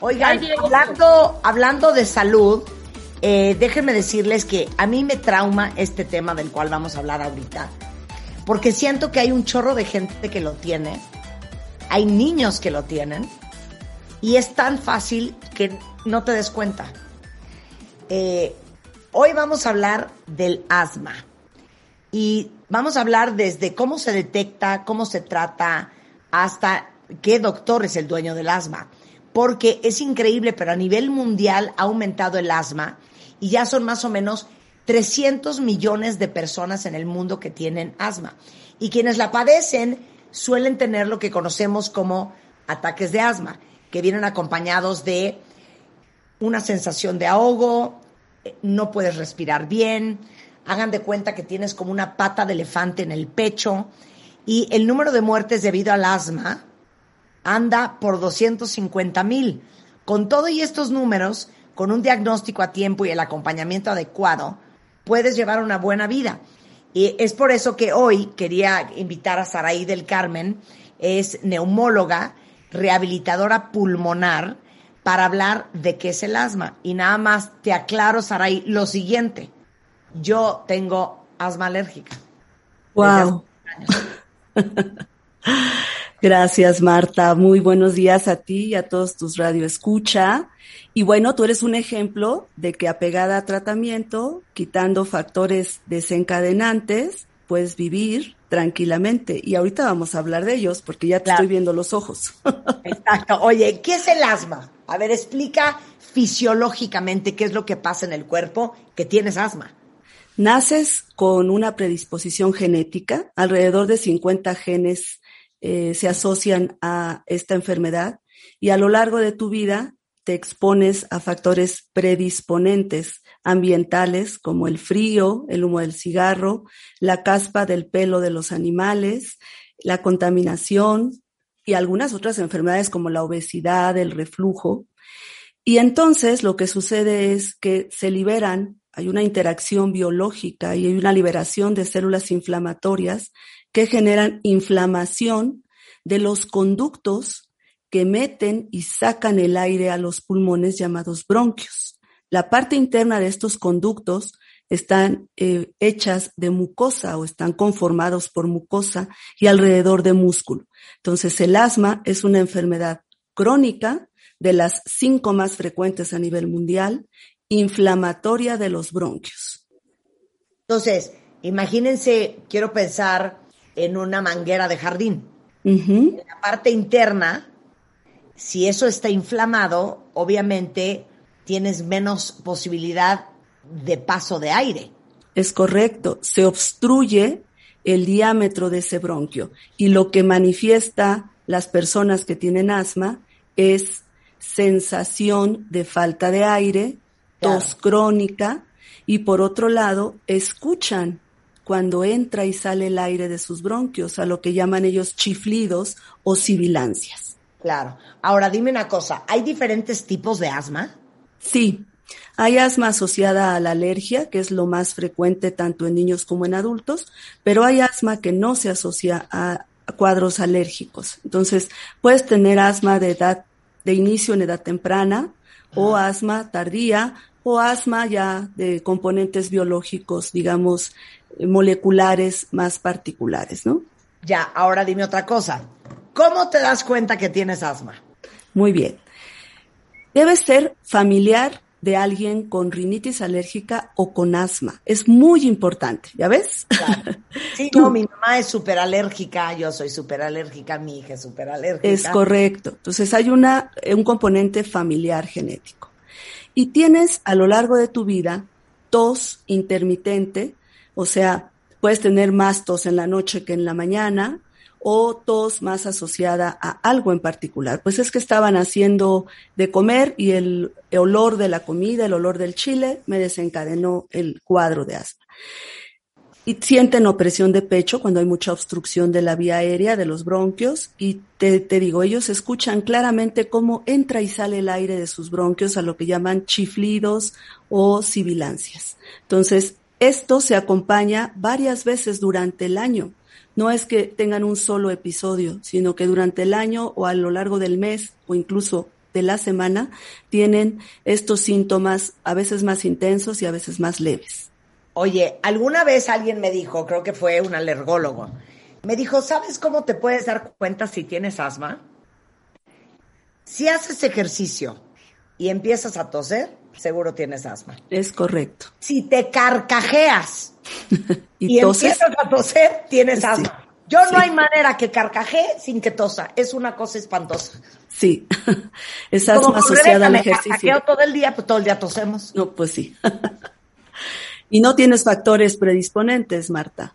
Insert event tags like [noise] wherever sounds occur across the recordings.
Oigan, hablando, hablando de salud, eh, déjenme decirles que a mí me trauma este tema del cual vamos a hablar ahorita, porque siento que hay un chorro de gente que lo tiene, hay niños que lo tienen, y es tan fácil que no te des cuenta. Eh, hoy vamos a hablar del asma y vamos a hablar desde cómo se detecta, cómo se trata, hasta qué doctor es el dueño del asma. Porque es increíble, pero a nivel mundial ha aumentado el asma y ya son más o menos 300 millones de personas en el mundo que tienen asma. Y quienes la padecen suelen tener lo que conocemos como ataques de asma, que vienen acompañados de una sensación de ahogo, no puedes respirar bien, hagan de cuenta que tienes como una pata de elefante en el pecho y el número de muertes debido al asma anda por 250 mil. Con todo y estos números, con un diagnóstico a tiempo y el acompañamiento adecuado, puedes llevar una buena vida. Y es por eso que hoy quería invitar a Saraí del Carmen, es neumóloga, rehabilitadora pulmonar, para hablar de qué es el asma. Y nada más te aclaro, Saraí, lo siguiente. Yo tengo asma alérgica. Wow. [laughs] Gracias, Marta. Muy buenos días a ti y a todos tus radio escucha. Y bueno, tú eres un ejemplo de que apegada a tratamiento, quitando factores desencadenantes, puedes vivir tranquilamente. Y ahorita vamos a hablar de ellos porque ya te estoy viendo los ojos. [laughs] Exacto. Oye, ¿qué es el asma? A ver, explica fisiológicamente qué es lo que pasa en el cuerpo que tienes asma. Naces con una predisposición genética, alrededor de 50 genes eh, se asocian a esta enfermedad y a lo largo de tu vida te expones a factores predisponentes ambientales como el frío, el humo del cigarro, la caspa del pelo de los animales, la contaminación y algunas otras enfermedades como la obesidad, el reflujo. Y entonces lo que sucede es que se liberan, hay una interacción biológica y hay una liberación de células inflamatorias que generan inflamación de los conductos que meten y sacan el aire a los pulmones llamados bronquios. La parte interna de estos conductos están eh, hechas de mucosa o están conformados por mucosa y alrededor de músculo. Entonces, el asma es una enfermedad crónica de las cinco más frecuentes a nivel mundial, inflamatoria de los bronquios. Entonces, imagínense, quiero pensar en una manguera de jardín. En la parte interna si eso está inflamado, obviamente tienes menos posibilidad de paso de aire. Es correcto, se obstruye el diámetro de ese bronquio y lo que manifiesta las personas que tienen asma es sensación de falta de aire, tos crónica y por otro lado escuchan cuando entra y sale el aire de sus bronquios, a lo que llaman ellos chiflidos o sibilancias. Claro. Ahora dime una cosa, ¿hay diferentes tipos de asma? Sí, hay asma asociada a la alergia, que es lo más frecuente tanto en niños como en adultos, pero hay asma que no se asocia a cuadros alérgicos. Entonces, puedes tener asma de edad de inicio en edad temprana o asma tardía o asma ya de componentes biológicos, digamos, moleculares más particulares, ¿no? Ya, ahora dime otra cosa. ¿Cómo te das cuenta que tienes asma? Muy bien. Debe ser familiar de alguien con rinitis alérgica o con asma. Es muy importante, ¿ya ves? [laughs] Sí, no, mi mamá es súper alérgica, yo soy súper alérgica, mi hija es súper alérgica. Es correcto. Entonces hay una, un componente familiar genético. Y tienes a lo largo de tu vida tos intermitente, o sea, puedes tener más tos en la noche que en la mañana, o tos más asociada a algo en particular. Pues es que estaban haciendo de comer y el olor de la comida, el olor del chile, me desencadenó el cuadro de asma. Y sienten opresión de pecho cuando hay mucha obstrucción de la vía aérea, de los bronquios, y te, te digo, ellos escuchan claramente cómo entra y sale el aire de sus bronquios a lo que llaman chiflidos o sibilancias. Entonces, esto se acompaña varias veces durante el año no es que tengan un solo episodio, sino que durante el año o a lo largo del mes o incluso de la semana tienen estos síntomas a veces más intensos y a veces más leves. Oye, alguna vez alguien me dijo, creo que fue un alergólogo, me dijo, ¿sabes cómo te puedes dar cuenta si tienes asma? Si haces ejercicio y empiezas a toser, seguro tienes asma. Es correcto. Si te carcajeas [laughs] y, empiezas a toser, tienes asma. Yo no hay manera que carcajee sin que tosa. Es una cosa espantosa. Sí, [laughs] es asma asociada al ejercicio. todo el día, pues todo el día tosemos. No, pues sí. [laughs] y no tienes factores predisponentes, Marta.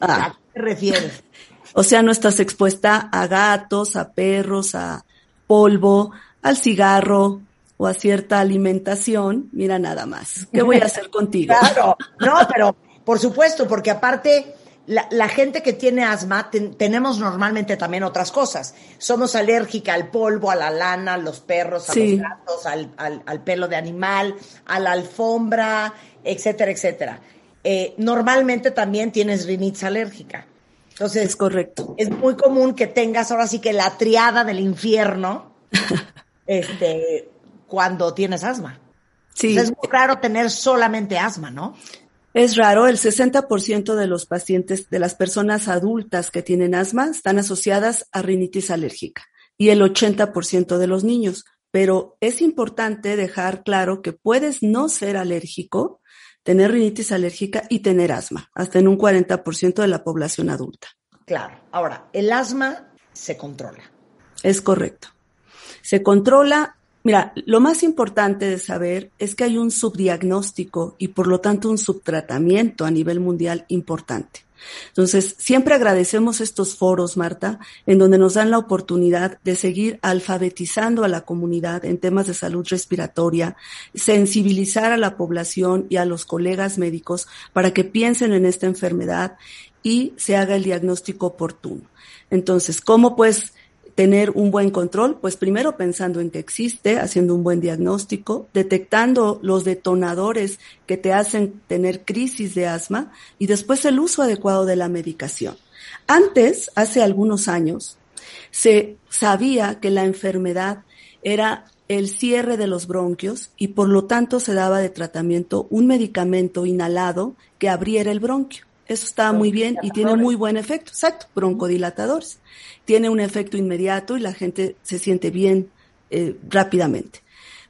¿A qué te refieres? O sea, no estás expuesta a gatos, a perros, a polvo, al cigarro o a cierta alimentación. Mira nada más. ¿Qué voy a hacer contigo? [laughs] Claro, no, pero por supuesto, porque aparte la, gente que tiene asma tenemos normalmente también otras cosas. Somos alérgica al polvo, a la lana, a los perros, a los gatos, al, pelo de animal, a la alfombra, etcétera, etcétera. Eh, normalmente también tienes rinitis alérgica. Entonces, es correcto. Es muy común que tengas ahora sí que la triada del infierno [laughs] este, cuando tienes asma. Sí. es muy raro tener solamente asma, ¿no? Es raro, el 60% de los pacientes, de las personas adultas que tienen asma, están asociadas a rinitis alérgica y el 80% de los niños. Pero es importante dejar claro que puedes no ser alérgico, tener rinitis alérgica y tener asma, hasta en un 40% de la población adulta. Claro. Ahora, el asma se controla. Es correcto. Se controla Mira, lo más importante de saber es que hay un subdiagnóstico y por lo tanto un subtratamiento a nivel mundial importante. Entonces, siempre agradecemos estos foros, Marta, en donde nos dan la oportunidad de seguir alfabetizando a la comunidad en temas de salud respiratoria, sensibilizar a la población y a los colegas médicos para que piensen en esta enfermedad y se haga el diagnóstico oportuno. Entonces, ¿cómo pues tener un buen control? Pues primero pensando en que existe, haciendo un buen diagnóstico, detectando los detonadores que te hacen tener crisis de asma y después el uso adecuado de la medicación. Antes, hace algunos años, se sabía que la enfermedad era el cierre de los bronquios y por lo tanto se daba de tratamiento un medicamento inhalado que abriera el bronquio. Eso está muy bien y tiene muy buen efecto. Exacto, broncodilatadores. Tiene un efecto inmediato y la gente se siente bien eh, rápidamente.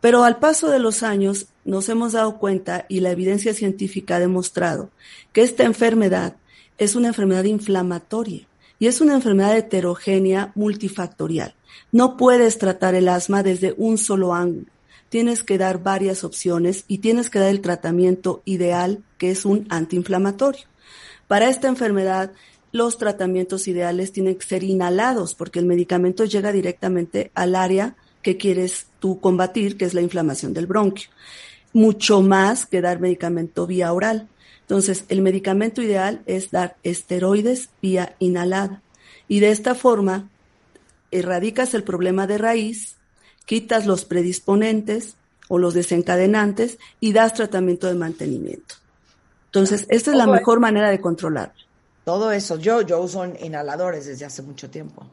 Pero al paso de los años nos hemos dado cuenta y la evidencia científica ha demostrado que esta enfermedad es una enfermedad inflamatoria y es una enfermedad heterogénea multifactorial. No puedes tratar el asma desde un solo ángulo. Tienes que dar varias opciones y tienes que dar el tratamiento ideal, que es un antiinflamatorio. Para esta enfermedad, los tratamientos ideales tienen que ser inhalados porque el medicamento llega directamente al área que quieres tú combatir, que es la inflamación del bronquio. Mucho más que dar medicamento vía oral. Entonces, el medicamento ideal es dar esteroides vía inhalada. Y de esta forma, erradicas el problema de raíz, quitas los predisponentes o los desencadenantes y das tratamiento de mantenimiento. Entonces, esta es la mejor manera de controlar. Todo eso, yo, yo uso inhaladores desde hace mucho tiempo.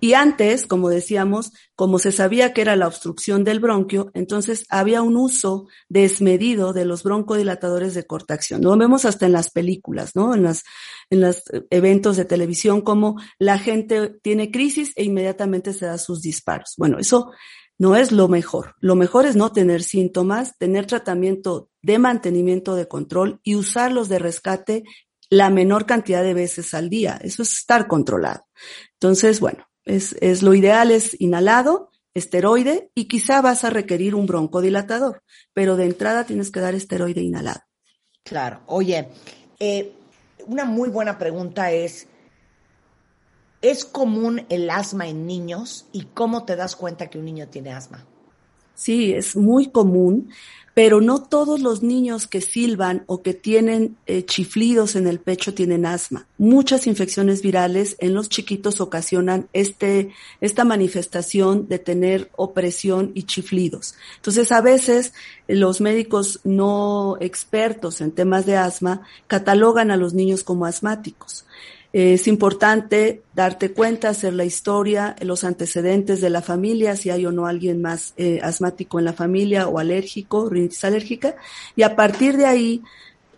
Y antes, como decíamos, como se sabía que era la obstrucción del bronquio, entonces había un uso desmedido de los broncodilatadores de corta acción. Lo vemos hasta en las películas, ¿no? En las, en los eventos de televisión, como la gente tiene crisis e inmediatamente se da sus disparos. Bueno, eso no es lo mejor. Lo mejor es no tener síntomas, tener tratamiento de mantenimiento de control y usarlos de rescate la menor cantidad de veces al día. Eso es estar controlado. Entonces, bueno, es, lo ideal es inhalado, esteroide y quizá vas a requerir un broncodilatador, pero de entrada tienes que dar esteroide inhalado. Claro. Oye, eh, una muy buena pregunta es, ¿Es común el asma en niños y cómo te das cuenta que un niño tiene asma? Sí, es muy común, pero no todos los niños que silban o que tienen eh, chiflidos en el pecho tienen asma. Muchas infecciones virales en los chiquitos ocasionan este, esta manifestación de tener opresión y chiflidos. Entonces, a veces los médicos no expertos en temas de asma catalogan a los niños como asmáticos. Es importante darte cuenta, hacer la historia, los antecedentes de la familia, si hay o no alguien más eh, asmático en la familia o alérgico, rinitis alérgica, y a partir de ahí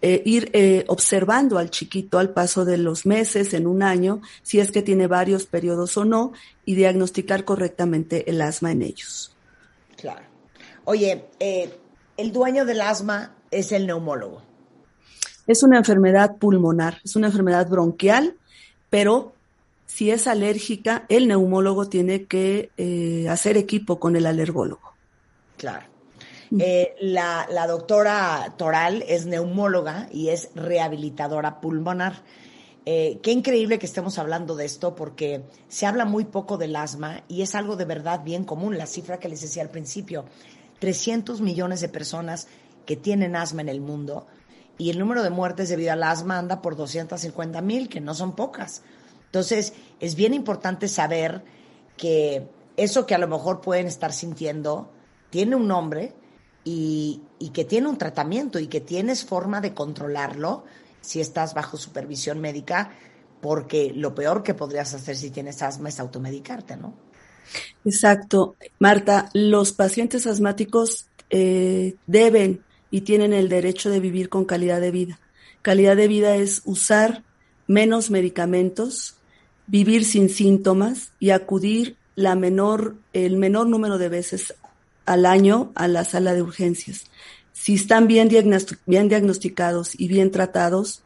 eh, ir eh, observando al chiquito al paso de los meses, en un año, si es que tiene varios periodos o no, y diagnosticar correctamente el asma en ellos. Claro. Oye, el dueño del asma es el neumólogo. Es una enfermedad pulmonar, es una enfermedad bronquial pero si es alérgica, el neumólogo tiene que eh, hacer equipo con el alergólogo. Claro. Eh, la, doctora Toral es neumóloga y es rehabilitadora pulmonar. Eh, qué increíble que estemos hablando de esto porque se habla muy poco del asma y es algo de verdad bien común. La cifra que les decía al principio, 300 millones de personas que tienen asma en el mundo y el número de muertes debido al asma anda por 250 mil, que no son pocas. Entonces, es bien importante saber que eso que a lo mejor pueden estar sintiendo tiene un nombre y, y que tiene un tratamiento y que tienes forma de controlarlo si estás bajo supervisión médica, porque lo peor que podrías hacer si tienes asma es automedicarte, ¿no? Exacto. Marta, los pacientes asmáticos eh, deben y tienen el derecho de vivir con calidad de vida. Calidad de vida es usar menos medicamentos, vivir sin síntomas y acudir la menor, el menor número de veces al año a la sala de urgencias. Si están bien, bien diagnosticados y bien tratados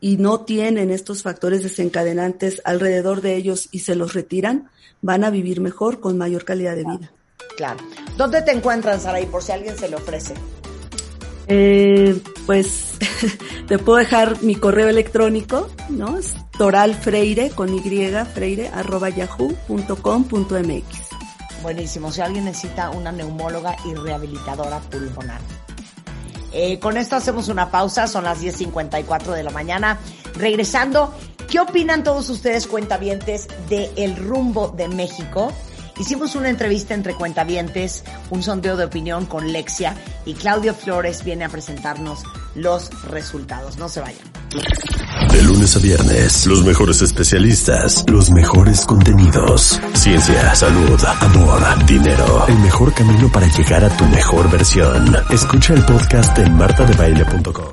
y no tienen estos factores desencadenantes alrededor de ellos y se los retiran, van a vivir mejor con mayor calidad de vida. Claro. ¿Dónde te encuentran, Sara? por si alguien se le ofrece. Eh, pues [laughs] te puedo dejar mi correo electrónico, ¿no? Es toralfreire con y freire arroba yahoo.com.mx. Buenísimo. Si alguien necesita una neumóloga y rehabilitadora pulmonar. Eh, con esto hacemos una pausa, son las 10.54 de la mañana. Regresando, ¿qué opinan todos ustedes cuentavientes de El Rumbo de México? Hicimos una entrevista entre cuentavientes, un sondeo de opinión con Lexia y Claudio Flores viene a presentarnos los resultados. No se vayan. De lunes a viernes, los mejores especialistas, los mejores contenidos. Ciencia, salud, amor, dinero. El mejor camino para llegar a tu mejor versión. Escucha el podcast en martadebaile.com.